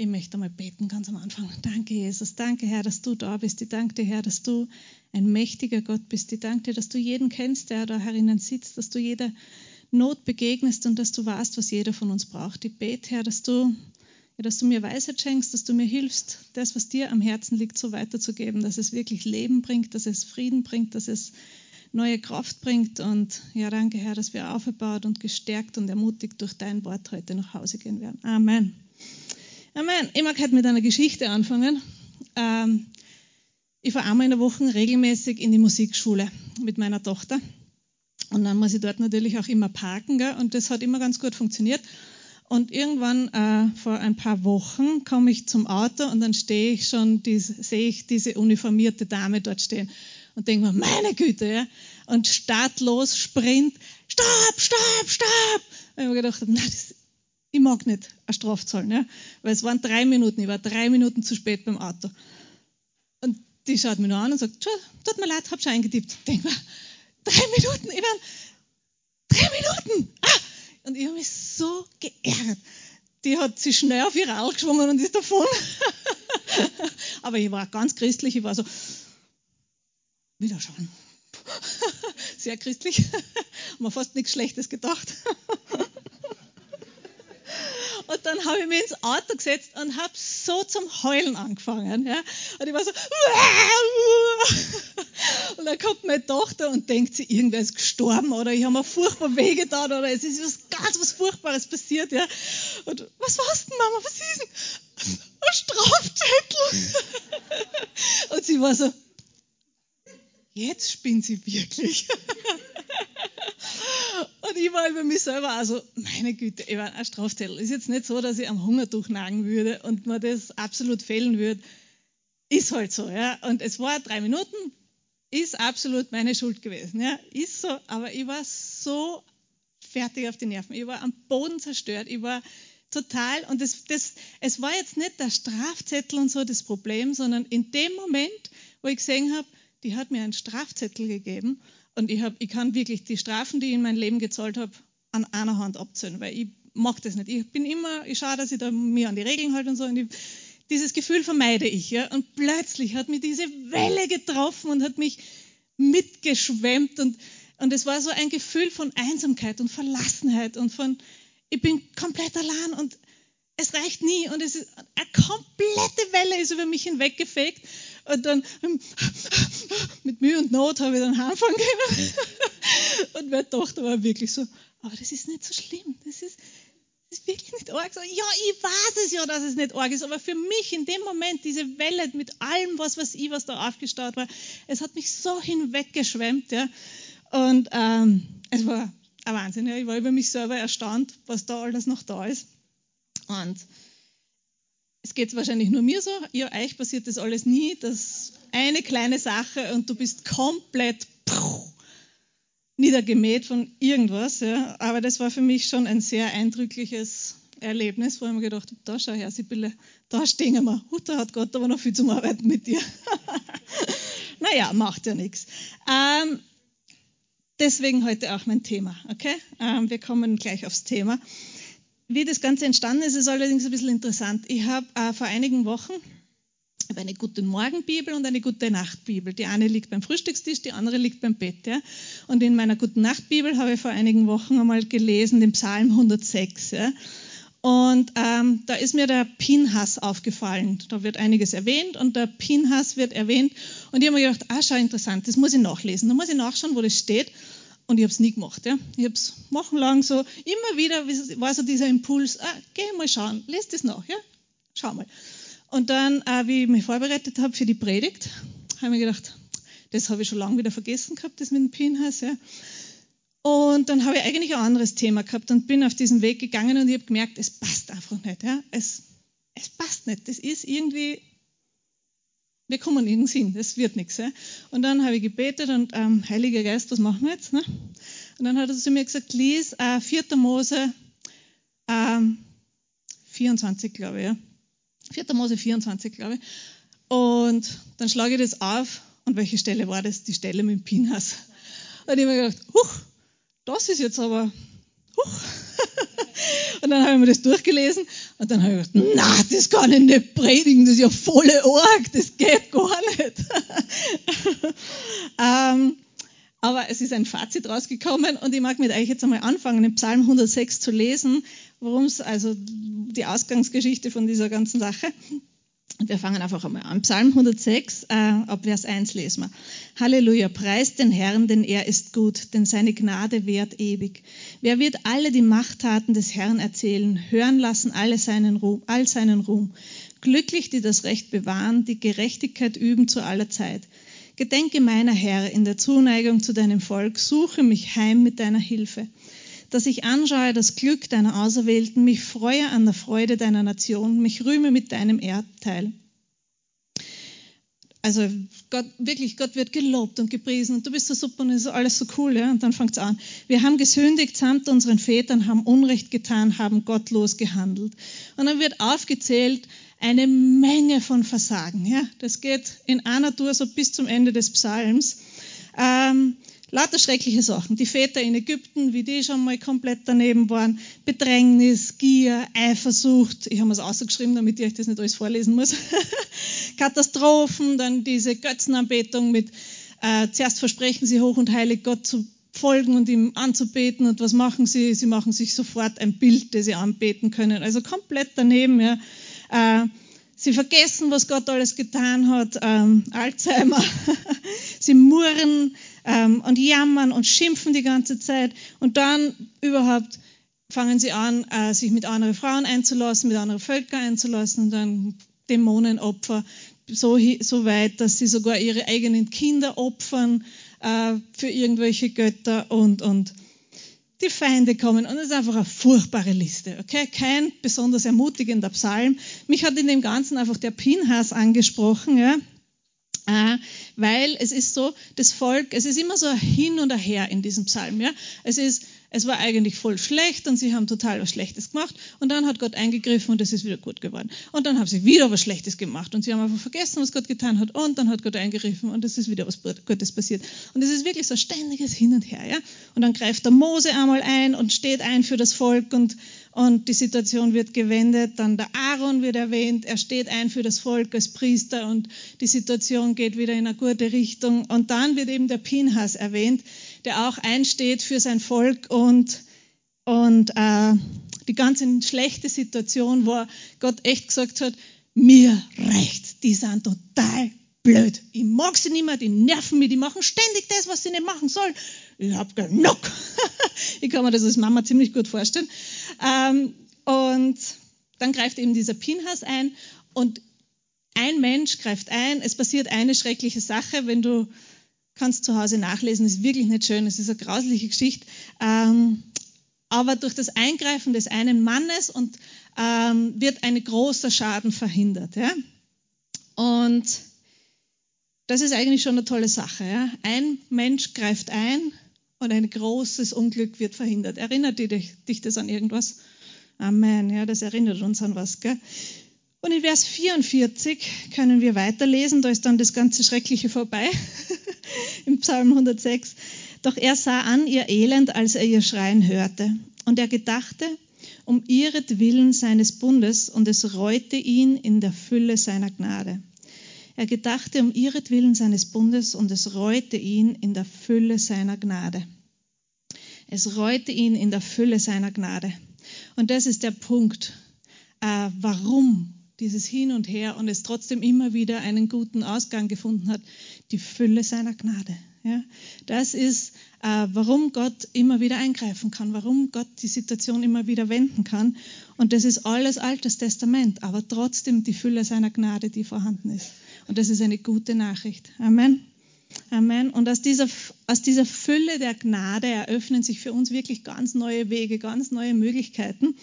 Ich möchte einmal beten ganz am Anfang. Danke, Jesus. Danke, Herr, dass du da bist. Ich danke dir, Herr, dass du ein mächtiger Gott bist. Ich danke dir, dass du jeden kennst, der da herinnen sitzt, dass du jeder Not begegnest und dass du weißt, was jeder von uns braucht. Ich bete, Herr, dass du, ja, dass du mir Weisheit schenkst, dass du mir hilfst, das, was dir am Herzen liegt, so weiterzugeben, dass es wirklich Leben bringt, dass es Frieden bringt, dass es neue Kraft bringt. Und ja, danke, Herr, dass wir aufgebaut und gestärkt und ermutigt durch dein Wort heute nach Hause gehen werden. Amen. Amen. Ich mag heute mit einer Geschichte anfangen. Ähm, ich fahre einmal in der Woche regelmäßig in die Musikschule mit meiner Tochter. Und dann muss ich dort natürlich auch immer parken. Gell? Und das hat immer ganz gut funktioniert. Und irgendwann äh, vor ein paar Wochen komme ich zum Auto und dann stehe ich schon, sehe ich diese uniformierte Dame dort stehen und denke mir, meine Güte, ja. Und startlos, Sprint, stopp, stopp, stopp. Und ich habe gedacht, nein, das ich mag nicht eine Strafe zahlen, ja? weil es waren drei Minuten, ich war drei Minuten zu spät beim Auto. Und die schaut mich nur an und sagt, tut mir leid, hab schon eingetippt. Denk mir, drei Minuten, ich war, drei Minuten! Ah! Und ich habe mich so geärgert. Die hat sich schnell auf ihr Rad geschwungen und ist davon. Aber ich war ganz christlich, ich war so, wieder schauen. Sehr christlich. Mir fast nichts Schlechtes gedacht. Dann habe ich mich ins Auto gesetzt und habe so zum Heulen angefangen. Ja. Und ich war so, und dann kommt meine Tochter und denkt sie, irgendwer ist gestorben oder ich habe mir furchtbar wehgetan oder es ist was ganz was Furchtbares passiert. Ja. Und was war's denn, Mama? Was ist denn? Ein Strafzettel. Und sie war so, jetzt spinnt sie wirklich. Ich war über mich selber also, meine Güte, ich war ein Strafzettel. Ist jetzt nicht so, dass ich am Hungertuch nagen würde und mir das absolut fehlen würde. Ist halt so, ja. Und es war drei Minuten, ist absolut meine Schuld gewesen, ja. Ist so, aber ich war so fertig auf die Nerven. Ich war am Boden zerstört. Ich war total, und das, das, es war jetzt nicht der Strafzettel und so das Problem, sondern in dem Moment, wo ich gesehen habe, die hat mir einen Strafzettel gegeben und ich, hab, ich kann wirklich die Strafen, die ich in mein Leben gezahlt habe, an einer Hand abzählen, weil ich mag das nicht. Ich bin immer, ich schaue, dass ich da mir an die Regeln halte und so. Und ich, dieses Gefühl vermeide ich. Ja? Und plötzlich hat mich diese Welle getroffen und hat mich mitgeschwemmt. Und, und es war so ein Gefühl von Einsamkeit und Verlassenheit und von, ich bin komplett allein und es reicht nie. Und es ist, eine komplette Welle ist über mich hinweggefegt. Und dann mit Mühe und Not habe ich dann anfangen können. Und meine Tochter war wirklich so, aber das ist nicht so schlimm. Das ist, das ist wirklich nicht arg. Ja, ich weiß es ja, dass es nicht arg ist, aber für mich in dem Moment, diese Welle mit allem, was, was ich, was da aufgestaut war, es hat mich so hinweggeschwemmt. Ja. Und ähm, es war ein Wahnsinn. Ja. Ich war über mich selber erstaunt, was da alles noch da ist. Und es geht wahrscheinlich nur mir so, ihr euch passiert das alles nie, dass eine kleine Sache und du bist komplett niedergemäht von irgendwas. Ja. Aber das war für mich schon ein sehr eindrückliches Erlebnis, wo ich mir gedacht habe, da schau her, Sibylle, da stehen wir. Uh, da hat Gott aber noch viel zum Arbeiten mit dir. naja, macht ja nichts. Ähm, deswegen heute auch mein Thema, okay? Ähm, wir kommen gleich aufs Thema. Wie das Ganze entstanden ist, ist allerdings ein bisschen interessant. Ich habe äh, vor einigen Wochen habe eine gute Morgenbibel und eine gute Nachtbibel. Die eine liegt beim Frühstückstisch, die andere liegt beim Bett. Ja? Und in meiner guten Nachtbibel habe ich vor einigen Wochen einmal gelesen, den Psalm 106. Ja? Und ähm, da ist mir der Pinhas aufgefallen. Da wird einiges erwähnt und der Pinhas wird erwähnt. Und ich habe mir gedacht, ah, schau, interessant, das muss ich nachlesen. Da muss ich nachschauen, wo das steht. Und ich habe es nie gemacht. Ja. Ich habe es wochenlang so, immer wieder war so dieser Impuls, ah, geh mal schauen, lest das nach, ja, schau mal. Und dann, äh, wie ich mich vorbereitet habe für die Predigt, habe ich mir gedacht, das habe ich schon lange wieder vergessen gehabt, das mit dem Pinhas. Ja. Und dann habe ich eigentlich ein anderes Thema gehabt und bin auf diesen Weg gegangen und ich habe gemerkt, es passt einfach nicht. Ja. Es, es passt nicht. Das ist irgendwie wir kommen nirgends hin, das wird nichts. Ja? Und dann habe ich gebetet und ähm, Heiliger Geist, was machen wir jetzt? Ne? Und dann hat er zu mir gesagt, lies äh, 4. Mose ähm, 24, glaube ich. Ja? 4. Mose 24, glaube ich. Und dann schlage ich das auf und welche Stelle war das? Die Stelle mit Pinhas. Und ich habe mir gedacht, huch, das ist jetzt aber, huch. Und dann habe ich mir das durchgelesen und dann habe ich gedacht, na, das kann ich nicht predigen, das ist ja volle Org, das geht gar nicht. ähm, aber es ist ein Fazit rausgekommen und ich mag mit euch jetzt einmal anfangen, den Psalm 106 zu lesen, worum es, also die Ausgangsgeschichte von dieser ganzen Sache. Und wir fangen einfach einmal an. Psalm 106, äh, ab Vers 1 lesen wir. Halleluja, preist den Herrn, denn er ist gut, denn seine Gnade währt ewig. Wer wird alle die Machttaten des Herrn erzählen, hören lassen alle seinen Ruhm, all seinen Ruhm. Glücklich, die das Recht bewahren, die Gerechtigkeit üben zu aller Zeit. Gedenke meiner Herr in der Zuneigung zu deinem Volk, suche mich heim mit deiner Hilfe dass ich anschaue das Glück deiner Auserwählten, mich freue an der Freude deiner Nation, mich rühme mit deinem Erdteil. Also Gott, wirklich, Gott wird gelobt und gepriesen und du bist so super und ist alles so cool. Ja? Und dann fängt es an. Wir haben gesündigt samt unseren Vätern, haben Unrecht getan, haben gottlos gehandelt. Und dann wird aufgezählt eine Menge von Versagen. Ja? Das geht in einer Tour so bis zum Ende des Psalms. Ähm, Lauter schreckliche Sachen. Die Väter in Ägypten, wie die schon mal komplett daneben waren. Bedrängnis, Gier, Eifersucht. Ich habe es ausgeschrieben, damit ich euch das nicht alles vorlesen muss. Katastrophen, dann diese Götzenanbetung mit, äh, zuerst versprechen sie hoch und heilig Gott zu folgen und ihm anzubeten. Und was machen sie? Sie machen sich sofort ein Bild, das sie anbeten können. Also komplett daneben, ja. Äh, Sie vergessen, was Gott alles getan hat, ähm, Alzheimer. Sie murren ähm, und jammern und schimpfen die ganze Zeit. Und dann überhaupt fangen sie an, äh, sich mit anderen Frauen einzulassen, mit anderen Völkern einzulassen und dann Dämonenopfer so, so weit, dass sie sogar ihre eigenen Kinder opfern äh, für irgendwelche Götter und, und die Feinde kommen. Und es ist einfach eine furchtbare Liste. Okay? Kein besonders ermutigender Psalm. Mich hat in dem Ganzen einfach der Pinhas angesprochen, ja? Weil es ist so, das Volk, es ist immer so hin und her in diesem Psalm. Ja? Es ist es war eigentlich voll schlecht und sie haben total was Schlechtes gemacht und dann hat Gott eingegriffen und es ist wieder gut geworden. Und dann haben sie wieder was Schlechtes gemacht und sie haben einfach vergessen, was Gott getan hat und dann hat Gott eingegriffen und es ist wieder was Gutes passiert. Und es ist wirklich so ein ständiges Hin und Her. Ja? Und dann greift der Mose einmal ein und steht ein für das Volk und, und die Situation wird gewendet. Dann der Aaron wird erwähnt, er steht ein für das Volk als Priester und die Situation geht wieder in eine gute Richtung. Und dann wird eben der Pinhas erwähnt, der auch einsteht für sein Volk und, und äh, die ganze schlechte Situation, wo Gott echt gesagt hat, mir reicht, die sind total blöd. Ich mag sie nicht mehr, die nerven mich, die machen ständig das, was sie nicht machen sollen. Ich hab genug. ich kann mir das als Mama ziemlich gut vorstellen. Ähm, und dann greift eben dieser Pinhas ein und ein Mensch greift ein. Es passiert eine schreckliche Sache, wenn du kannst zu Hause nachlesen, ist wirklich nicht schön, es ist eine grausliche Geschichte. Ähm, aber durch das Eingreifen des einen Mannes und, ähm, wird ein großer Schaden verhindert. Ja? Und das ist eigentlich schon eine tolle Sache. Ja? Ein Mensch greift ein und ein großes Unglück wird verhindert. Erinnert dich, dich das an irgendwas? Amen. Ja, das erinnert uns an was. Gell? Und in Vers 44 können wir weiterlesen, da ist dann das ganze Schreckliche vorbei, im Psalm 106. Doch er sah an ihr Elend, als er ihr Schreien hörte. Und er gedachte um ihretwillen seines Bundes und es reute ihn in der Fülle seiner Gnade. Er gedachte um ihretwillen seines Bundes und es reute ihn in der Fülle seiner Gnade. Es reute ihn in der Fülle seiner Gnade. Und das ist der Punkt, äh, warum dieses Hin und Her und es trotzdem immer wieder einen guten Ausgang gefunden hat, die Fülle seiner Gnade. Ja, das ist, äh, warum Gott immer wieder eingreifen kann, warum Gott die Situation immer wieder wenden kann. Und das ist alles Altes Testament, aber trotzdem die Fülle seiner Gnade, die vorhanden ist. Und das ist eine gute Nachricht. Amen. Amen. Und aus dieser, aus dieser Fülle der Gnade eröffnen sich für uns wirklich ganz neue Wege, ganz neue Möglichkeiten.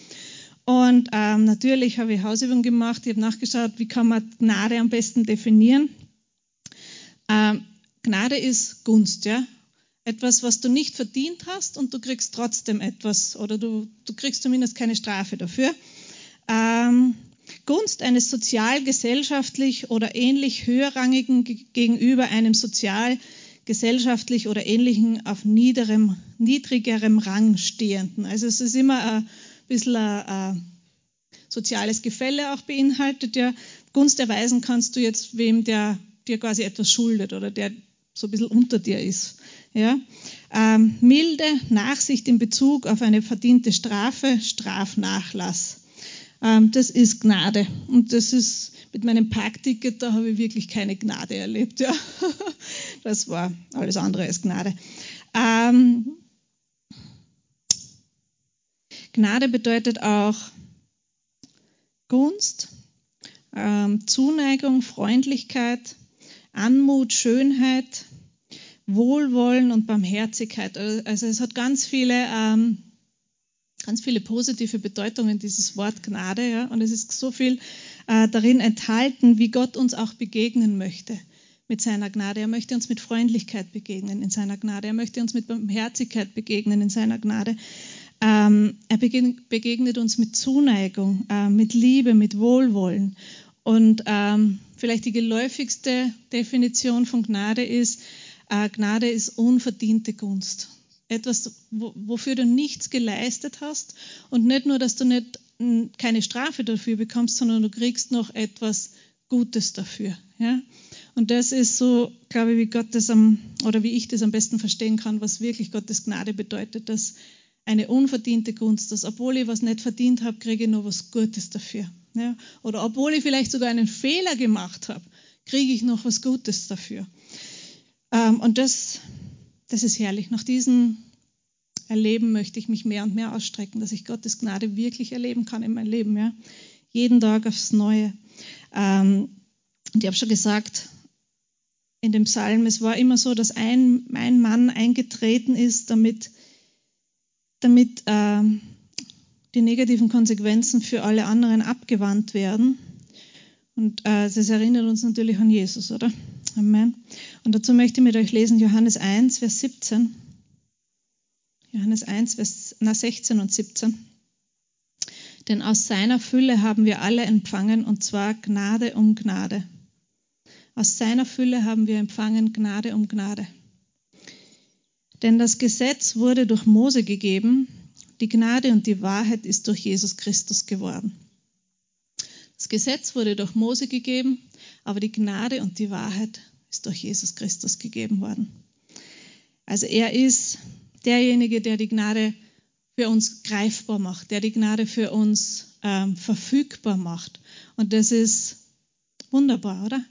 Und ähm, natürlich habe ich Hausübungen gemacht, ich habe nachgeschaut, wie kann man Gnade am besten definieren. Ähm, Gnade ist Gunst, ja. Etwas, was du nicht verdient hast und du kriegst trotzdem etwas oder du, du kriegst zumindest keine Strafe dafür. Ähm, Gunst eines sozial, gesellschaftlich oder ähnlich höherrangigen gegenüber einem sozial, gesellschaftlich oder ähnlichen auf niederem, niedrigerem Rang stehenden. Also es ist immer ein bisschen ein, ein soziales Gefälle auch beinhaltet. Ja. Gunst erweisen kannst du jetzt wem, der dir quasi etwas schuldet oder der so ein bisschen unter dir ist. Ja. Ähm, milde Nachsicht in Bezug auf eine verdiente Strafe, Strafnachlass. Ähm, das ist Gnade. Und das ist mit meinem Parkticket, da habe ich wirklich keine Gnade erlebt. Ja. Das war alles andere als Gnade. Ähm, Gnade bedeutet auch Gunst, ähm, Zuneigung, Freundlichkeit, Anmut, Schönheit, Wohlwollen und Barmherzigkeit. Also es hat ganz viele, ähm, ganz viele positive Bedeutungen, dieses Wort Gnade. Ja? Und es ist so viel äh, darin enthalten, wie Gott uns auch begegnen möchte mit seiner Gnade. Er möchte uns mit Freundlichkeit begegnen in seiner Gnade. Er möchte uns mit Barmherzigkeit begegnen in seiner Gnade. Ähm, er begegnet uns mit Zuneigung, äh, mit Liebe, mit Wohlwollen. Und ähm, vielleicht die geläufigste Definition von Gnade ist, äh, Gnade ist unverdiente Gunst. Etwas, wofür du nichts geleistet hast und nicht nur, dass du nicht keine Strafe dafür bekommst, sondern du kriegst noch etwas Gutes dafür. Ja? Und das ist so, glaube ich, wie Gott das am, oder wie ich das am besten verstehen kann, was wirklich Gottes Gnade bedeutet, dass eine unverdiente Gunst, dass obwohl ich was nicht verdient habe, kriege ich noch was Gutes dafür. Ja? Oder obwohl ich vielleicht sogar einen Fehler gemacht habe, kriege ich noch was Gutes dafür. Ähm, und das, das ist herrlich. Nach diesem Erleben möchte ich mich mehr und mehr ausstrecken, dass ich Gottes Gnade wirklich erleben kann in meinem Leben. Ja? Jeden Tag aufs Neue. Ähm, und ich habe schon gesagt, in dem Psalm, es war immer so, dass ein, ein Mann eingetreten ist, damit damit äh, die negativen Konsequenzen für alle anderen abgewandt werden. Und äh, das erinnert uns natürlich an Jesus, oder? Amen. Und dazu möchte ich mit euch lesen Johannes 1, Vers 17. Johannes 1, Vers na, 16 und 17. Denn aus seiner Fülle haben wir alle empfangen, und zwar Gnade um Gnade. Aus seiner Fülle haben wir empfangen Gnade um Gnade. Denn das Gesetz wurde durch Mose gegeben, die Gnade und die Wahrheit ist durch Jesus Christus geworden. Das Gesetz wurde durch Mose gegeben, aber die Gnade und die Wahrheit ist durch Jesus Christus gegeben worden. Also er ist derjenige, der die Gnade für uns greifbar macht, der die Gnade für uns ähm, verfügbar macht. Und das ist wunderbar, oder?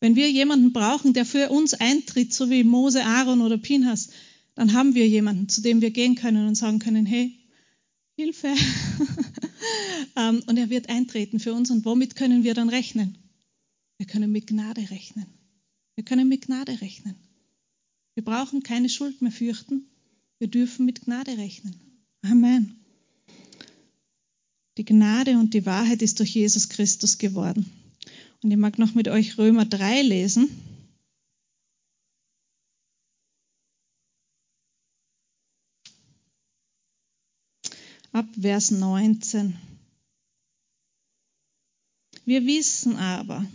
Wenn wir jemanden brauchen, der für uns eintritt, so wie Mose, Aaron oder Pinhas, dann haben wir jemanden, zu dem wir gehen können und sagen können, hey, Hilfe. Ähm, und er wird eintreten für uns. Und womit können wir dann rechnen? Wir können mit Gnade rechnen. Wir können mit Gnade rechnen. Wir brauchen keine Schuld mehr fürchten. Wir dürfen mit Gnade rechnen. Amen. Die Gnade und die Wahrheit ist durch Jesus Christus geworden. Und ich mag noch mit euch Römer 3 lesen. ab Vers 19. Wir wissen aber,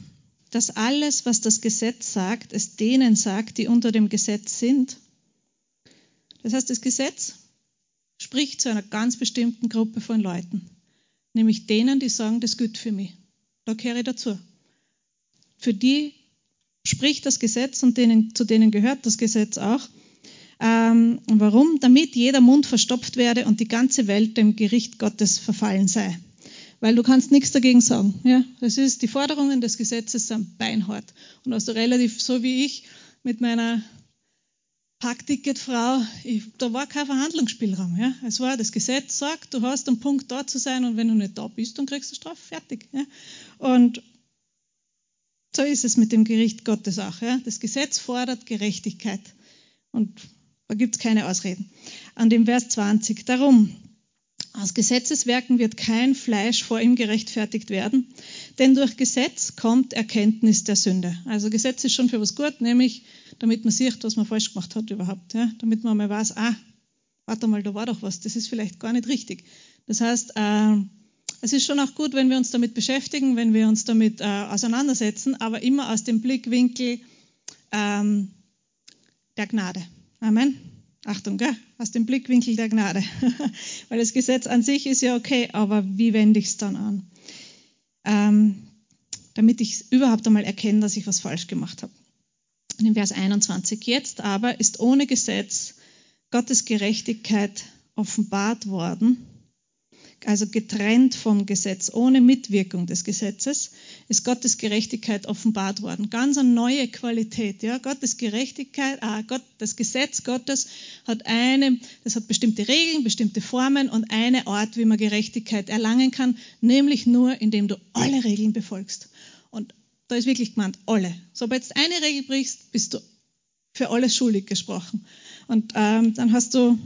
dass alles, was das Gesetz sagt, es denen sagt, die unter dem Gesetz sind. Das heißt, das Gesetz spricht zu einer ganz bestimmten Gruppe von Leuten, nämlich denen, die sagen, das gut für mich. Da gehöre ich dazu. Für die spricht das Gesetz und denen, zu denen gehört das Gesetz auch. Ähm, warum? Damit jeder Mund verstopft werde und die ganze Welt dem Gericht Gottes verfallen sei. Weil du kannst nichts dagegen sagen. Ja? Das ist, die Forderungen des Gesetzes sind beinhart. Und also relativ, so wie ich mit meiner Parkticketfrau, ich, da war kein Verhandlungsspielraum. Ja? Es war, das Gesetz sagt, du hast einen Punkt da zu sein und wenn du nicht da bist, dann kriegst du Strafe, fertig. Ja? Und so ist es mit dem Gericht Gottes auch. Ja? Das Gesetz fordert Gerechtigkeit. Und da gibt es keine Ausreden. An dem Vers 20. Darum, aus Gesetzeswerken wird kein Fleisch vor ihm gerechtfertigt werden, denn durch Gesetz kommt Erkenntnis der Sünde. Also Gesetz ist schon für was gut, nämlich damit man sieht, was man falsch gemacht hat überhaupt. Ja? Damit man mal weiß, ah, warte mal, da war doch was, das ist vielleicht gar nicht richtig. Das heißt, äh, es ist schon auch gut, wenn wir uns damit beschäftigen, wenn wir uns damit äh, auseinandersetzen, aber immer aus dem Blickwinkel ähm, der Gnade. Amen. Achtung, gell? aus dem Blickwinkel der Gnade. Weil das Gesetz an sich ist ja okay, aber wie wende ich es dann an? Ähm, damit ich überhaupt einmal erkenne, dass ich was falsch gemacht habe. In Vers 21. Jetzt aber ist ohne Gesetz Gottes Gerechtigkeit offenbart worden also getrennt vom Gesetz, ohne Mitwirkung des Gesetzes, ist Gottes Gerechtigkeit offenbart worden. Ganz eine neue Qualität. Ja? Gottes Gerechtigkeit, ah, Gott, das Gesetz Gottes hat eine, das hat bestimmte Regeln, bestimmte Formen und eine Art, wie man Gerechtigkeit erlangen kann, nämlich nur, indem du alle Regeln befolgst. Und da ist wirklich gemeint, alle. Sobald du eine Regel brichst, bist du für alles schuldig gesprochen. Und ähm, dann hast du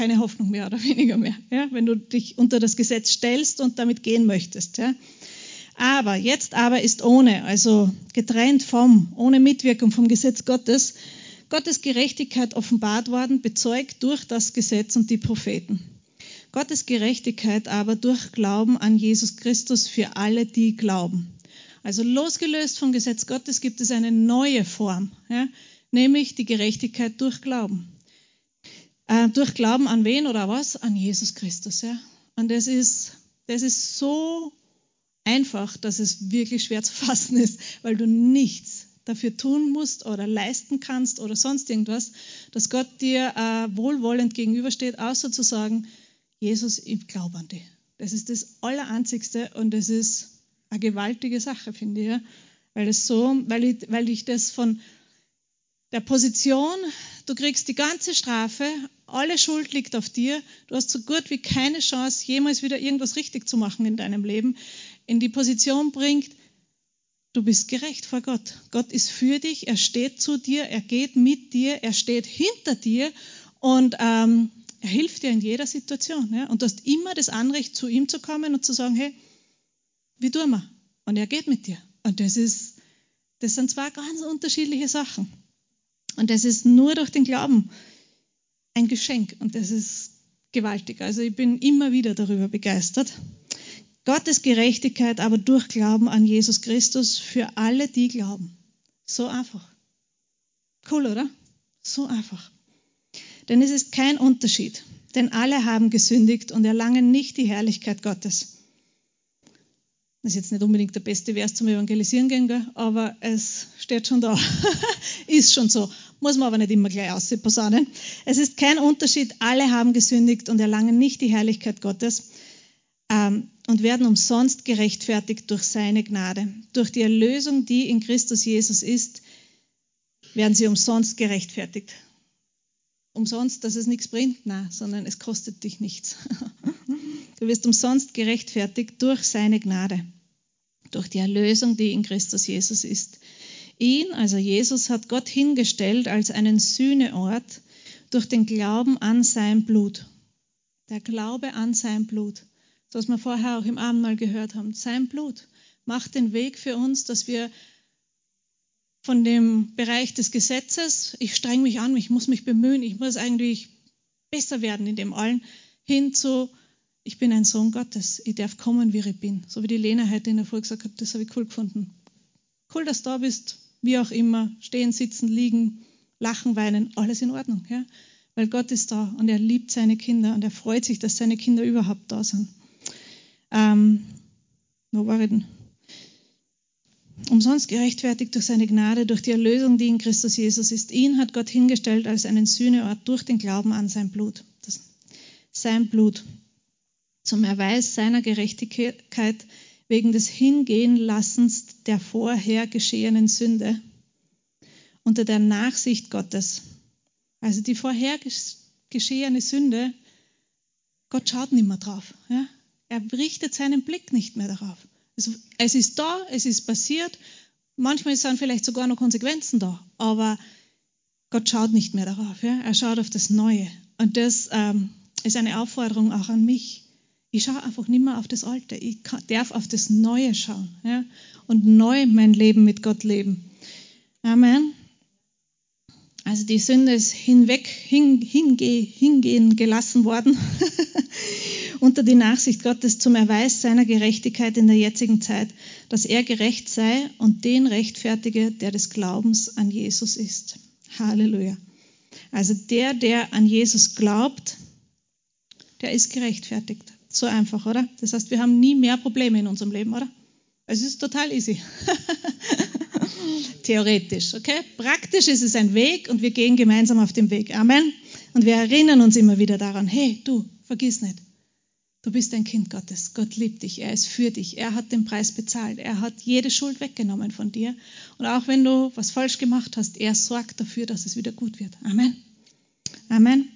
keine Hoffnung mehr oder weniger mehr, ja, wenn du dich unter das Gesetz stellst und damit gehen möchtest. Ja. Aber jetzt aber ist ohne, also getrennt vom, ohne Mitwirkung vom Gesetz Gottes, Gottes Gerechtigkeit offenbart worden, bezeugt durch das Gesetz und die Propheten. Gottes Gerechtigkeit aber durch Glauben an Jesus Christus für alle, die glauben. Also losgelöst vom Gesetz Gottes gibt es eine neue Form, ja, nämlich die Gerechtigkeit durch Glauben. Äh, durch Glauben an wen oder was? An Jesus Christus. Ja? Und das ist, das ist so einfach, dass es wirklich schwer zu fassen ist, weil du nichts dafür tun musst oder leisten kannst oder sonst irgendwas, dass Gott dir äh, wohlwollend gegenübersteht, außer zu sagen, Jesus, ich glaube an dich. Das ist das Allereinzigste und das ist eine gewaltige Sache, finde ich, ja? weil, es so, weil, ich, weil ich das von der Position, du kriegst die ganze Strafe, alle Schuld liegt auf dir, du hast so gut wie keine Chance, jemals wieder irgendwas richtig zu machen in deinem Leben, in die Position bringt, du bist gerecht vor Gott. Gott ist für dich, er steht zu dir, er geht mit dir, er steht hinter dir und ähm, er hilft dir in jeder Situation. Ja? Und du hast immer das Anrecht, zu ihm zu kommen und zu sagen, hey, wie tun wir? Und er geht mit dir. Und das ist, das sind zwei ganz unterschiedliche Sachen. Und das ist nur durch den Glauben ein Geschenk und das ist gewaltig. Also ich bin immer wieder darüber begeistert. Gottes Gerechtigkeit aber durch Glauben an Jesus Christus für alle, die glauben. So einfach. Cool, oder? So einfach. Denn es ist kein Unterschied, denn alle haben gesündigt und erlangen nicht die Herrlichkeit Gottes. Das ist jetzt nicht unbedingt der beste Vers zum Evangelisieren gehen, aber es steht schon da. ist schon so. Muss man aber nicht immer gleich ausposaunen. Es ist kein Unterschied. Alle haben gesündigt und erlangen nicht die Herrlichkeit Gottes ähm, und werden umsonst gerechtfertigt durch seine Gnade. Durch die Erlösung, die in Christus Jesus ist, werden sie umsonst gerechtfertigt. Umsonst, dass es nichts bringt, nein, sondern es kostet dich nichts. Du wirst umsonst gerechtfertigt durch seine Gnade, durch die Erlösung, die in Christus Jesus ist. Ihn, also Jesus, hat Gott hingestellt als einen Sühneort durch den Glauben an sein Blut. Der Glaube an sein Blut. Was wir vorher auch im Abendmahl gehört haben. Sein Blut macht den Weg für uns, dass wir von dem Bereich des Gesetzes, ich streng mich an, ich muss mich bemühen, ich muss eigentlich besser werden in dem allen, hin zu ich bin ein Sohn Gottes, ich darf kommen, wie ich bin. So wie die Lena heute in der Folge gesagt hat, das habe ich cool gefunden. Cool, dass du da bist, wie auch immer, stehen, sitzen, liegen, lachen, weinen, alles in Ordnung. Ja? Weil Gott ist da und er liebt seine Kinder und er freut sich, dass seine Kinder überhaupt da sind. Ähm, wo war ich denn? Umsonst gerechtfertigt durch seine Gnade, durch die Erlösung, die in Christus Jesus ist. Ihn hat Gott hingestellt als einen Sühneort durch den Glauben an sein Blut. Das, sein Blut zum Erweis seiner Gerechtigkeit wegen des Hingehenlassens der vorher geschehenen Sünde unter der Nachsicht Gottes. Also die vorher geschehene Sünde, Gott schaut nicht mehr drauf. Ja? Er richtet seinen Blick nicht mehr darauf. Es, es ist da, es ist passiert. Manchmal sind vielleicht sogar noch Konsequenzen da, aber Gott schaut nicht mehr darauf. Ja? Er schaut auf das Neue. Und das ähm, ist eine Aufforderung auch an mich. Ich schaue einfach nicht mehr auf das Alte. Ich darf auf das Neue schauen ja? und neu mein Leben mit Gott leben. Amen. Also die Sünde ist hinweg, hin, hinge, hingehen gelassen worden unter die Nachsicht Gottes zum Erweis seiner Gerechtigkeit in der jetzigen Zeit, dass er gerecht sei und den rechtfertige, der des Glaubens an Jesus ist. Halleluja. Also der, der an Jesus glaubt, der ist gerechtfertigt. So einfach, oder? Das heißt, wir haben nie mehr Probleme in unserem Leben, oder? Es ist total easy. Theoretisch, okay? Praktisch ist es ein Weg und wir gehen gemeinsam auf dem Weg. Amen. Und wir erinnern uns immer wieder daran, hey, du, vergiss nicht, du bist ein Kind Gottes. Gott liebt dich, er ist für dich, er hat den Preis bezahlt, er hat jede Schuld weggenommen von dir. Und auch wenn du was falsch gemacht hast, er sorgt dafür, dass es wieder gut wird. Amen. Amen.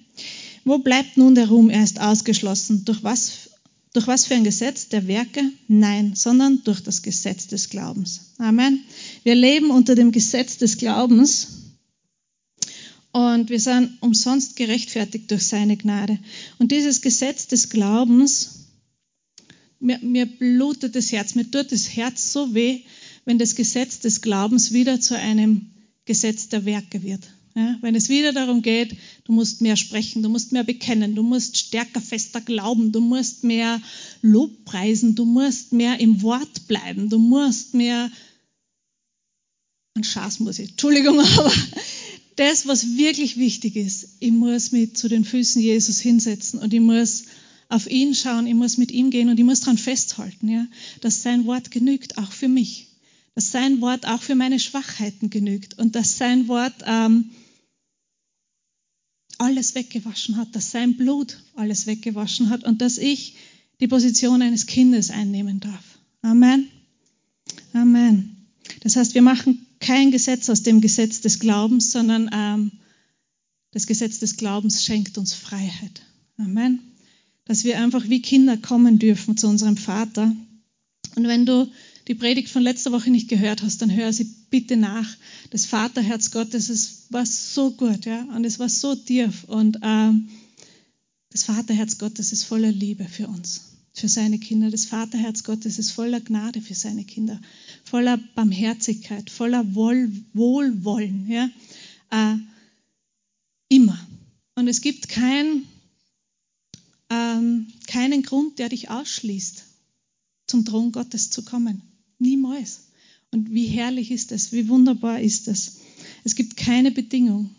Wo bleibt nun der Ruhm? Er ist ausgeschlossen. Durch was durch was für ein Gesetz der Werke? Nein, sondern durch das Gesetz des Glaubens. Amen. Wir leben unter dem Gesetz des Glaubens und wir sind umsonst gerechtfertigt durch seine Gnade. Und dieses Gesetz des Glaubens, mir, mir blutet das Herz, mir tut das Herz so weh, wenn das Gesetz des Glaubens wieder zu einem Gesetz der Werke wird. Ja, wenn es wieder darum geht, du musst mehr sprechen, du musst mehr bekennen, du musst stärker, fester glauben, du musst mehr Lob preisen, du musst mehr im Wort bleiben, du musst mehr, ein Schaß muss ich, Entschuldigung, aber das, was wirklich wichtig ist, ich muss mich zu den Füßen Jesus hinsetzen und ich muss auf ihn schauen, ich muss mit ihm gehen und ich muss daran festhalten, ja, dass sein Wort genügt, auch für mich. Dass sein Wort auch für meine Schwachheiten genügt und dass sein Wort ähm, alles weggewaschen hat, dass sein Blut alles weggewaschen hat und dass ich die Position eines Kindes einnehmen darf. Amen. Amen. Das heißt, wir machen kein Gesetz aus dem Gesetz des Glaubens, sondern ähm, das Gesetz des Glaubens schenkt uns Freiheit. Amen. Dass wir einfach wie Kinder kommen dürfen zu unserem Vater. Und wenn du die Predigt von letzter Woche nicht gehört hast, dann hör sie bitte nach. Das Vaterherz Gottes, es war so gut, ja, und es war so tief. Und ähm, das Vaterherz Gottes ist voller Liebe für uns, für seine Kinder. Das Vaterherz Gottes ist voller Gnade für seine Kinder, voller Barmherzigkeit, voller Wohl, Wohlwollen, ja, äh, immer. Und es gibt kein, ähm, keinen Grund, der dich ausschließt, zum Thron Gottes zu kommen. Niemals. Und wie herrlich ist es, wie wunderbar ist es. Es gibt keine Bedingung,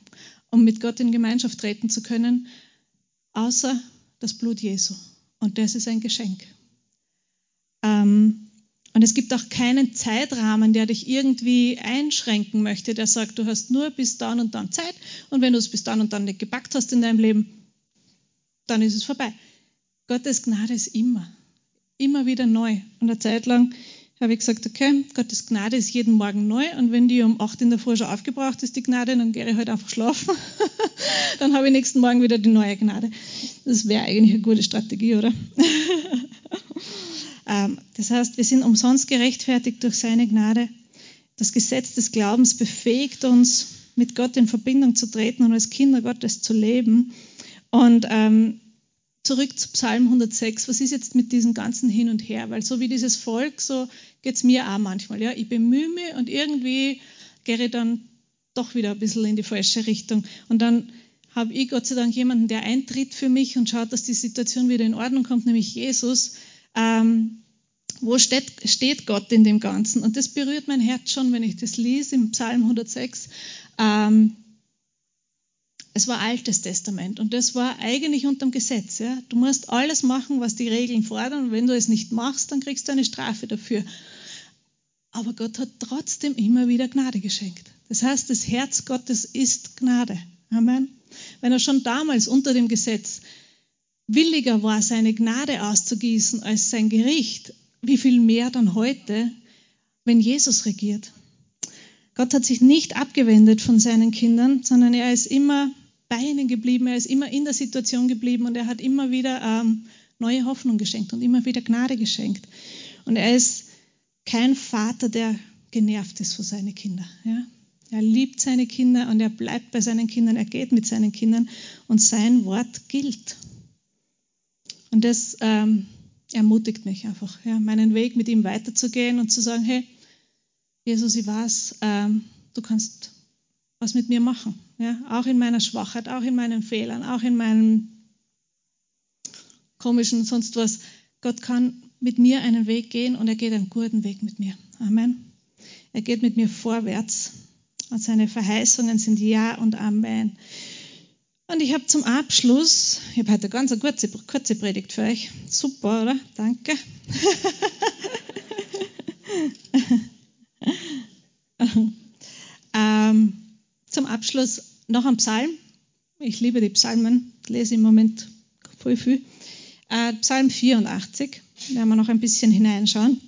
um mit Gott in Gemeinschaft treten zu können, außer das Blut Jesu. Und das ist ein Geschenk. Ähm, und es gibt auch keinen Zeitrahmen, der dich irgendwie einschränken möchte, der sagt, du hast nur bis dann und dann Zeit und wenn du es bis dann und dann nicht gepackt hast in deinem Leben, dann ist es vorbei. Gottes Gnade ist immer, immer wieder neu. Und eine Zeit lang habe ich gesagt, okay, Gottes Gnade ist jeden Morgen neu und wenn die um 8 in der Früh schon aufgebraucht ist, die Gnade, dann gehe ich halt einfach schlafen. dann habe ich nächsten Morgen wieder die neue Gnade. Das wäre eigentlich eine gute Strategie, oder? Ähm, das heißt, wir sind umsonst gerechtfertigt durch seine Gnade. Das Gesetz des Glaubens befähigt uns, mit Gott in Verbindung zu treten und als Kinder Gottes zu leben. Und ähm, zurück zu Psalm 106. Was ist jetzt mit diesem ganzen Hin und Her? Weil so wie dieses Volk, so geht es mir auch manchmal. Ja? Ich bemühe mich und irgendwie gehe ich dann doch wieder ein bisschen in die falsche Richtung. Und dann habe ich Gott sei Dank jemanden, der eintritt für mich und schaut, dass die Situation wieder in Ordnung kommt, nämlich Jesus. Ähm, wo steht, steht, Gott in dem Ganzen? Und das berührt mein Herz schon, wenn ich das lese im Psalm 106. Ähm, es war Altes Testament und das war eigentlich unterm Gesetz. Ja? Du musst alles machen, was die Regeln fordern und wenn du es nicht machst, dann kriegst du eine Strafe dafür. Aber Gott hat trotzdem immer wieder Gnade geschenkt. Das heißt, das Herz Gottes ist Gnade. Amen. Wenn er schon damals unter dem Gesetz williger war, seine Gnade auszugießen als sein Gericht, wie viel mehr dann heute, wenn Jesus regiert. Gott hat sich nicht abgewendet von seinen Kindern, sondern er ist immer bei ihnen geblieben, er ist immer in der Situation geblieben und er hat immer wieder ähm, neue Hoffnung geschenkt und immer wieder Gnade geschenkt. Und er ist kein Vater, der genervt ist für seine Kinder. Ja? Er liebt seine Kinder und er bleibt bei seinen Kindern, er geht mit seinen Kindern und sein Wort gilt. Und das ähm, ermutigt mich einfach, ja, meinen Weg mit ihm weiterzugehen und zu sagen, hey, Jesus, ich weiß, ähm, du kannst was mit mir machen. Ja? Auch in meiner Schwachheit, auch in meinen Fehlern, auch in meinem komischen sonst was. Gott kann mit mir einen Weg gehen und er geht einen guten Weg mit mir. Amen. Er geht mit mir vorwärts und seine Verheißungen sind Ja und Amen. Und ich habe zum Abschluss, ich habe heute eine ganz kurze, kurze Predigt für euch. Super, oder? Danke. ähm, zum Abschluss noch ein Psalm. Ich liebe die Psalmen, lese im Moment voll viel. Äh, Psalm 84, werden wir noch ein bisschen hineinschauen.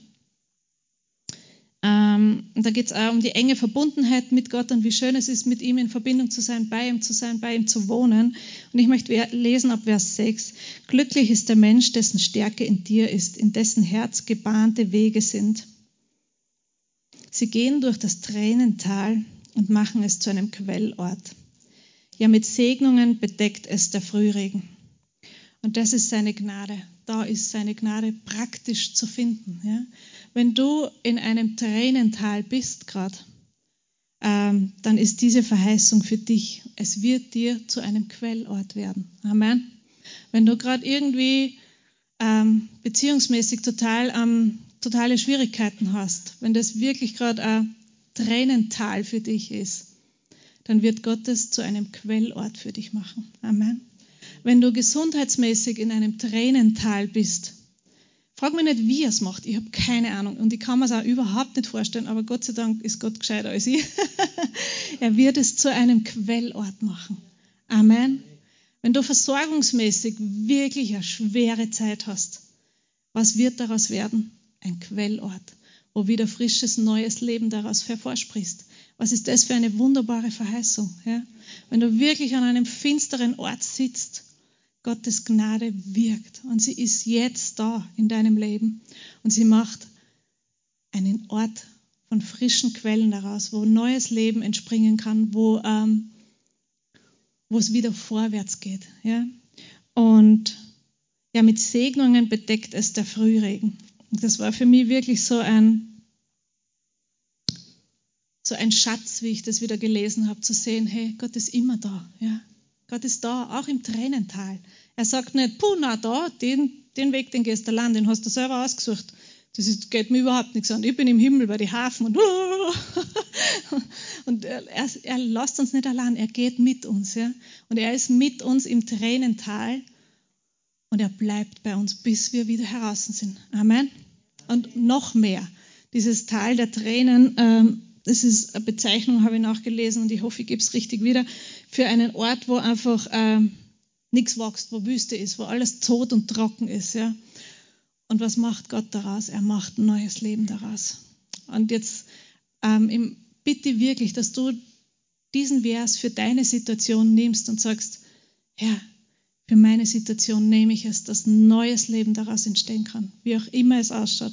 Ähm, da geht es auch um die enge Verbundenheit mit Gott und wie schön es ist, mit ihm in Verbindung zu sein, bei ihm zu sein, bei ihm zu wohnen. Und ich möchte lesen ab Vers 6. Glücklich ist der Mensch, dessen Stärke in dir ist, in dessen Herz gebahnte Wege sind. Sie gehen durch das Tränental und machen es zu einem Quellort. Ja, mit Segnungen bedeckt es der Frühregen. Und das ist seine Gnade. Da ist seine Gnade praktisch zu finden. Ja? Wenn du in einem Tränental bist gerade, ähm, dann ist diese Verheißung für dich. Es wird dir zu einem Quellort werden. Amen. Wenn du gerade irgendwie ähm, beziehungsmäßig total ähm, totale Schwierigkeiten hast, wenn das wirklich gerade ein Tränental für dich ist, dann wird Gott es zu einem Quellort für dich machen. Amen. Wenn du gesundheitsmäßig in einem Tränental bist, frag mich nicht, wie er es macht. Ich habe keine Ahnung und ich kann mir es auch überhaupt nicht vorstellen, aber Gott sei Dank ist Gott gescheiter als ich. er wird es zu einem Quellort machen. Amen. Wenn du versorgungsmäßig wirklich eine schwere Zeit hast, was wird daraus werden? Ein Quellort, wo wieder frisches, neues Leben daraus hervorspricht. Was ist das für eine wunderbare Verheißung? Ja? Wenn du wirklich an einem finsteren Ort sitzt Gottes Gnade wirkt und sie ist jetzt da in deinem Leben und sie macht einen Ort von frischen Quellen daraus, wo neues Leben entspringen kann, wo, ähm, wo es wieder vorwärts geht. Ja? Und ja, mit Segnungen bedeckt es der Frühregen. Das war für mich wirklich so ein, so ein Schatz, wie ich das wieder gelesen habe, zu sehen, hey, Gott ist immer da. Ja? Gott ist da, auch im Tränental. Er sagt nicht, puh, na da, den, den Weg, den gehst du allein, den hast du selber ausgesucht. Das ist, geht mir überhaupt nichts an. Ich bin im Himmel bei den Hafen und, und er, er lässt uns nicht allein, er geht mit uns. Ja? Und er ist mit uns im Tränental und er bleibt bei uns, bis wir wieder heraus sind. Amen. Und noch mehr, dieses Tal der Tränen, ähm, das ist eine Bezeichnung, habe ich nachgelesen und ich hoffe, ich gebe es richtig wieder, für einen Ort, wo einfach äh, nichts wächst, wo Wüste ist, wo alles tot und trocken ist. Ja? Und was macht Gott daraus? Er macht ein neues Leben daraus. Und jetzt ähm, bitte wirklich, dass du diesen Vers für deine Situation nimmst und sagst, Herr, für meine Situation nehme ich es, dass neues Leben daraus entstehen kann, wie auch immer es ausschaut.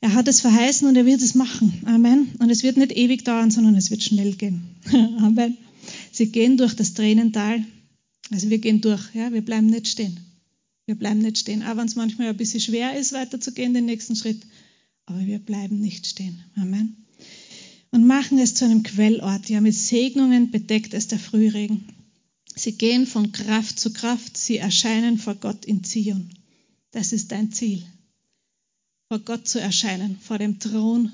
Er hat es verheißen und er wird es machen. Amen. Und es wird nicht ewig dauern, sondern es wird schnell gehen. Amen. Sie gehen durch das Tränental. Also wir gehen durch, ja, wir bleiben nicht stehen. Wir bleiben nicht stehen, auch wenn es manchmal ein bisschen schwer ist, weiterzugehen, den nächsten Schritt. Aber wir bleiben nicht stehen. Amen. Und machen es zu einem Quellort. Ja, mit Segnungen bedeckt es der Frühregen. Sie gehen von Kraft zu Kraft. Sie erscheinen vor Gott in Zion. Das ist dein Ziel vor Gott zu erscheinen, vor dem Thron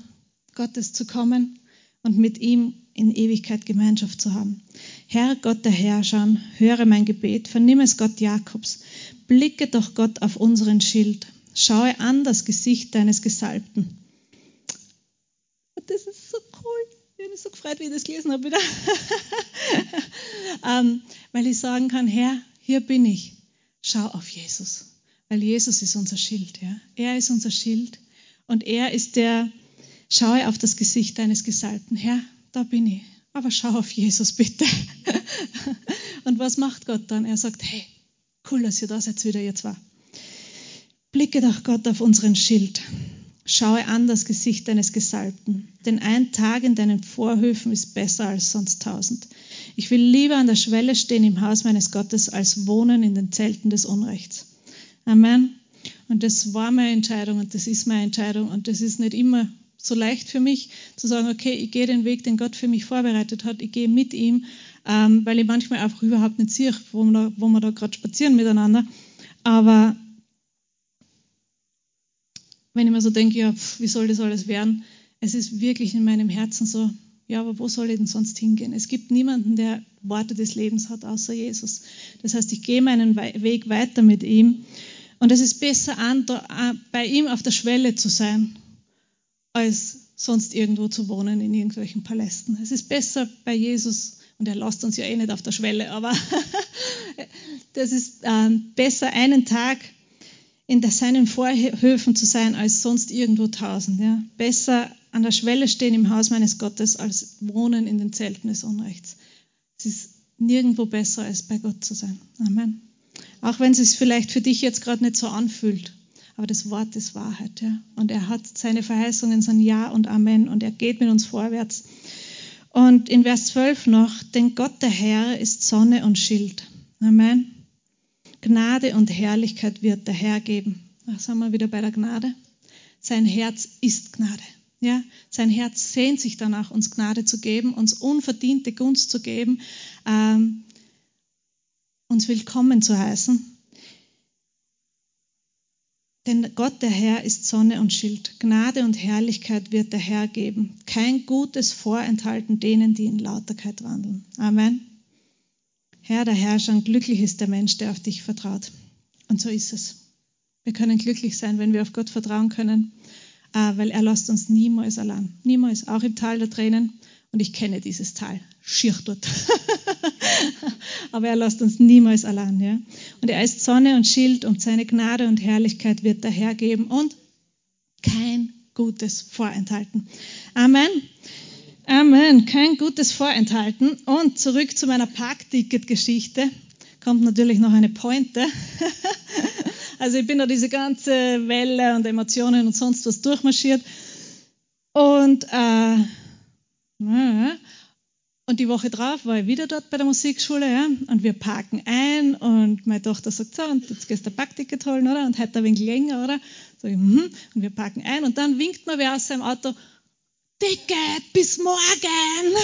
Gottes zu kommen und mit ihm in Ewigkeit Gemeinschaft zu haben. Herr Gott der Herrscher, höre mein Gebet, vernimm es Gott Jakobs, blicke doch Gott auf unseren Schild, schaue an das Gesicht deines Gesalbten. Das ist so cool. Ich mich so gefreut, wie ich das gelesen habe wieder. ähm, weil ich sagen kann, Herr, hier bin ich. Schau auf Jesus weil Jesus ist unser Schild. Ja? Er ist unser Schild und er ist der, schaue auf das Gesicht deines Gesalbten. Herr, da bin ich. Aber schau auf Jesus bitte. und was macht Gott dann? Er sagt, hey, cool, dass ihr da seid wieder, ihr zwei. Blicke doch Gott auf unseren Schild. Schaue an das Gesicht deines Gesalbten, denn ein Tag in deinen Vorhöfen ist besser als sonst tausend. Ich will lieber an der Schwelle stehen im Haus meines Gottes, als wohnen in den Zelten des Unrechts. Amen. Und das war meine Entscheidung und das ist meine Entscheidung und das ist nicht immer so leicht für mich zu sagen, okay, ich gehe den Weg, den Gott für mich vorbereitet hat, ich gehe mit ihm, ähm, weil ich manchmal einfach überhaupt nicht sehe, wo wir da, wo wir da gerade spazieren miteinander. Aber wenn ich mir so denke, ja, pf, wie soll das alles werden? Es ist wirklich in meinem Herzen so, Ja, aber wo soll ich denn sonst hingehen? Es gibt niemanden, der Worte des Lebens hat, außer Jesus. Das heißt, ich gehe meinen Weg weiter mit ihm. Und es ist besser, bei ihm auf der Schwelle zu sein, als sonst irgendwo zu wohnen in irgendwelchen Palästen. Es ist besser bei Jesus, und er lässt uns ja eh nicht auf der Schwelle, aber das ist ähm, besser, einen Tag in seinen Vorhöfen zu sein, als sonst irgendwo tausend. Ja? Besser an der Schwelle stehen im Haus meines Gottes, als wohnen in den Zelten des Unrechts. Es ist nirgendwo besser, als bei Gott zu sein. Amen. Auch wenn es sich vielleicht für dich jetzt gerade nicht so anfühlt. Aber das Wort ist Wahrheit. Ja? Und er hat seine Verheißungen, sein Ja und Amen. Und er geht mit uns vorwärts. Und in Vers 12 noch, denn Gott der Herr ist Sonne und Schild. Amen. Gnade und Herrlichkeit wird der Herr geben. Da sind wir wieder bei der Gnade. Sein Herz ist Gnade. Ja, sein Herz sehnt sich danach, uns Gnade zu geben, uns unverdiente Gunst zu geben, ähm, uns willkommen zu heißen. Denn Gott, der Herr, ist Sonne und Schild. Gnade und Herrlichkeit wird der Herr geben. Kein Gutes vorenthalten denen, die in Lauterkeit wandeln. Amen. Herr, der Herrscher, glücklich ist der Mensch, der auf dich vertraut. Und so ist es. Wir können glücklich sein, wenn wir auf Gott vertrauen können, äh, weil er lässt uns niemals allein. Niemals, auch im Tal der Tränen. Und ich kenne dieses Tal, schier dort. Aber er lässt uns niemals allein. Ja? Und er ist Sonne und Schild und seine Gnade und Herrlichkeit wird dahergeben und kein Gutes vorenthalten. Amen. Amen. Kein gutes Vorenthalten. Und zurück zu meiner Parkticket-Geschichte. Kommt natürlich noch eine Pointe. also ich bin da diese ganze Welle und Emotionen und sonst was durchmarschiert. Und, äh, und die Woche drauf war ich wieder dort bei der Musikschule, ja, und wir parken ein und meine Tochter sagt so, und jetzt gehst du ein Parkticket holen, oder? Und heute ein wenig länger, oder? Sag ich, mhm. Und wir parken ein und dann winkt mir wer aus seinem Auto, Ticket bis morgen.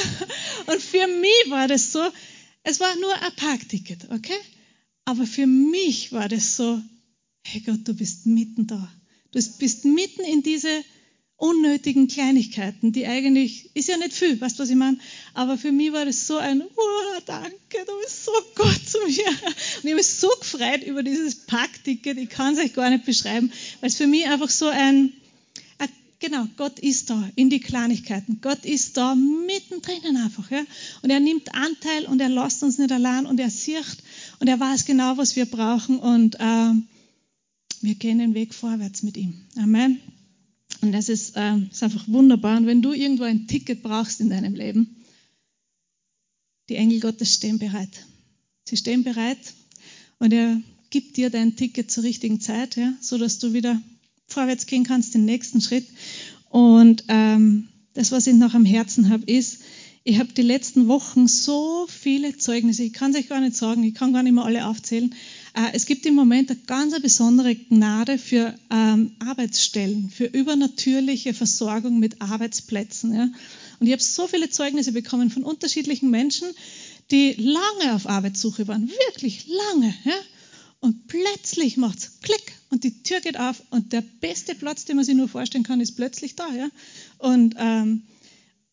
Und für mich war das so, es war nur ein Parkticket, okay? Aber für mich war das so, hey Gott, du bist mitten da. Du bist mitten in diese unnötigen Kleinigkeiten, die eigentlich, ist ja nicht viel, weißt du, was ich meine? Aber für mich war das so ein, oh, danke, du bist so gut zu mir. Und ich habe mich so gefreut über dieses Parkticket, ich kann es euch gar nicht beschreiben, weil es für mich einfach so ein, Genau, Gott ist da in die Kleinigkeiten. Gott ist da mittendrin einfach. Ja? Und er nimmt Anteil und er lässt uns nicht allein und er sieht und er weiß genau, was wir brauchen und äh, wir gehen den Weg vorwärts mit ihm. Amen. Und das ist, äh, ist einfach wunderbar. Und wenn du irgendwo ein Ticket brauchst in deinem Leben, die Engel Gottes stehen bereit. Sie stehen bereit und er gibt dir dein Ticket zur richtigen Zeit, ja, so dass du wieder vorwärts gehen kannst, den nächsten Schritt. Und ähm, das, was ich noch am Herzen habe, ist, ich habe die letzten Wochen so viele Zeugnisse, ich kann es euch gar nicht sagen, ich kann gar nicht mehr alle aufzählen. Äh, es gibt im Moment eine ganz besondere Gnade für ähm, Arbeitsstellen, für übernatürliche Versorgung mit Arbeitsplätzen. Und ich habe so viele Zeugnisse bekommen von unterschiedlichen Menschen, die lange auf Arbeitssuche waren, wirklich lange. Und plötzlich macht es Klick und die Tür geht auf und der beste Platz, den man sich nur vorstellen kann, ist plötzlich da. Und, ähm,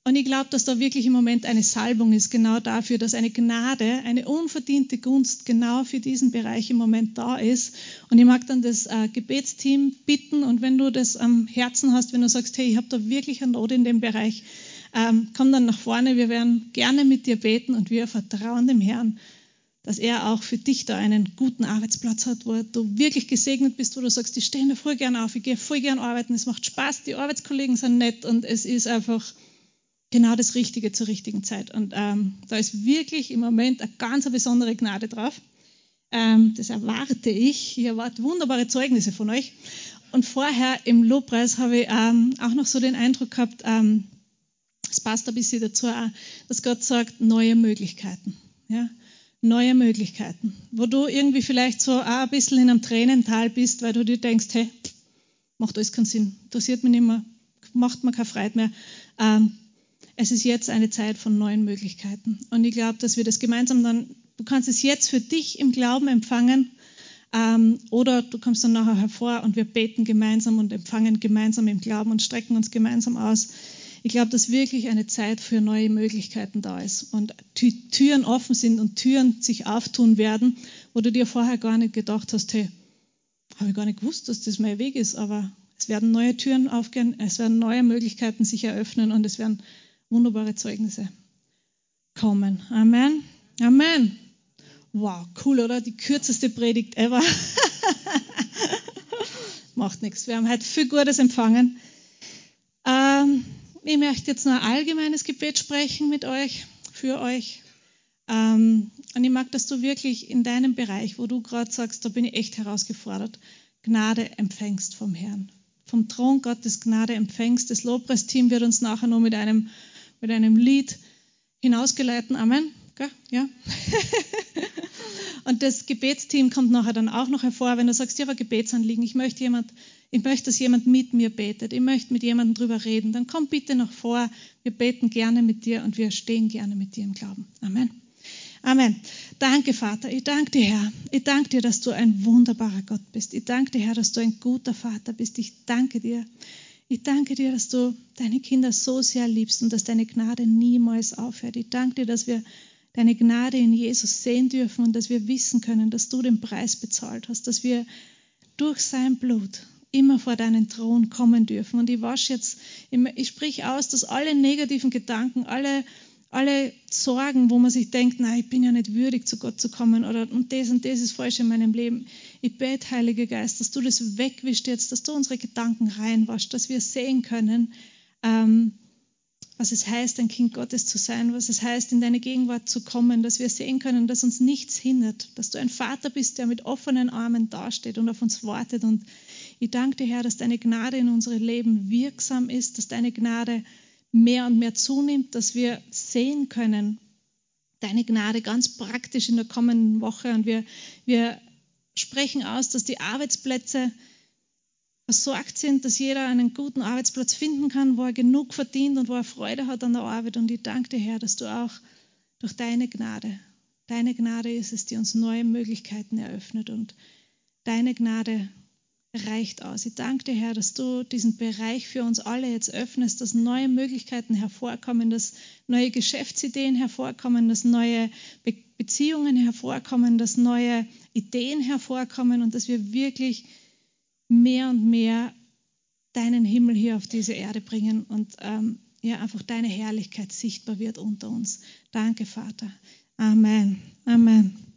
und ich glaube, dass da wirklich im Moment eine Salbung ist, genau dafür, dass eine Gnade, eine unverdiente Gunst genau für diesen Bereich im Moment da ist. Und ich mag dann das äh, Gebetsteam bitten. Und wenn du das am Herzen hast, wenn du sagst, hey, ich habe da wirklich eine Not in dem Bereich, ähm, komm dann nach vorne, wir werden gerne mit dir beten und wir vertrauen dem Herrn, dass er auch für dich da einen guten Arbeitsplatz hat, wo du wirklich gesegnet bist, wo du sagst, ich stehe mir voll gern auf, ich gehe voll gern arbeiten, es macht Spaß, die Arbeitskollegen sind nett und es ist einfach genau das Richtige zur richtigen Zeit. Und ähm, da ist wirklich im Moment eine ganz besondere Gnade drauf. Ähm, das erwarte ich. Ich erwarte wunderbare Zeugnisse von euch. Und vorher im Lobpreis habe ich ähm, auch noch so den Eindruck gehabt, ähm, es passt ein bisschen dazu, auch, dass Gott sagt, neue Möglichkeiten. Ja? neue Möglichkeiten, wo du irgendwie vielleicht so auch ein bisschen in einem Tränental bist, weil du dir denkst, hey, macht alles keinen Sinn, interessiert mich nicht mehr, macht mir keine Freude mehr. Ähm, es ist jetzt eine Zeit von neuen Möglichkeiten. Und ich glaube, dass wir das gemeinsam dann, du kannst es jetzt für dich im Glauben empfangen, ähm, oder du kommst dann nachher hervor und wir beten gemeinsam und empfangen gemeinsam im Glauben und strecken uns gemeinsam aus Ich glaube, dass wirklich eine Zeit für neue Möglichkeiten da ist und Türen offen sind und Türen sich auftun werden, wo du dir vorher gar nicht gedacht hast, hey, habe ich gar nicht gewusst, dass das mein Weg ist, aber es werden neue Türen aufgehen, es werden neue Möglichkeiten sich eröffnen und es werden wunderbare Zeugnisse kommen. Amen. Amen. Wow, cool, oder? Die kürzeste Predigt ever. Macht nichts. Wir haben heute viel Gutes empfangen. Ähm, ich möchte jetzt noch ein allgemeines Gebet sprechen mit euch, für euch. Ähm, und ich mag, dass du wirklich in deinem Bereich, wo du gerade sagst, da bin ich echt herausgefordert, Gnade empfängst vom Herrn. Vom Thron Gottes Gnade empfängst. Das Lobpreisteam wird uns nachher noch mit einem, mit einem Lied hinausgeleiten. Amen. Ja. Und das Gebetsteam kommt nachher dann auch noch hervor, wenn du sagst, habe ein Gebetsanliegen, ich möchte jemand, ich möchte, dass jemand mit mir betet, ich möchte mit jemandem drüber reden, dann komm bitte noch vor, wir beten gerne mit dir und wir stehen gerne mit dir im Glauben. Amen. Amen. Danke, Vater. Ich danke dir, Herr. Ich danke dir, dass du ein wunderbarer Gott bist. Ich danke dir, Herr, dass du ein guter Vater bist. Ich danke dir. Ich danke dir, dass du deine Kinder so sehr liebst und dass deine Gnade niemals aufhört. Ich danke dir, dass wir deine Gnade in Jesus sehen dürfen und dass wir wissen können, dass du den Preis bezahlt hast, dass wir durch sein Blut immer vor deinen Thron kommen dürfen. Und ich wasche jetzt, ich sprich aus, dass alle negativen Gedanken, alle, alle Sorgen, wo man sich denkt, nein, ich bin ja nicht würdig, zu Gott zu kommen oder und das und das ist falsch in meinem Leben. Ich bete, Heiliger Geist, dass du das wegwischst jetzt, dass du unsere Gedanken reinwaschst, dass wir sehen können, ähm, was es heißt, ein Kind Gottes zu sein, was es heißt, in deine Gegenwart zu kommen, dass wir sehen können, dass uns nichts hindert, dass du ein Vater bist, der mit offenen Armen dasteht und auf uns wartet. Und ich danke dir, Herr, dass deine Gnade in unserem Leben wirksam ist, dass deine Gnade mehr und mehr zunimmt, dass wir sehen können, deine Gnade ganz praktisch in der kommenden Woche. Und wir, wir sprechen aus, dass die Arbeitsplätze versorgt sind, dass jeder einen guten Arbeitsplatz finden kann, wo er genug verdient und wo er Freude hat an der Arbeit. Und ich danke dir, Herr, dass du auch durch deine Gnade, deine Gnade ist es, die uns neue Möglichkeiten eröffnet. Und deine Gnade reicht aus. Ich danke dir, Herr, dass du diesen Bereich für uns alle jetzt öffnest, dass neue Möglichkeiten hervorkommen, dass neue Geschäftsideen hervorkommen, dass neue Beziehungen hervorkommen, dass neue Ideen hervorkommen und dass wir wirklich mehr und mehr deinen Himmel hier auf diese Erde bringen und ähm, ja, einfach deine Herrlichkeit sichtbar wird unter uns. Danke, Vater. Amen. Amen.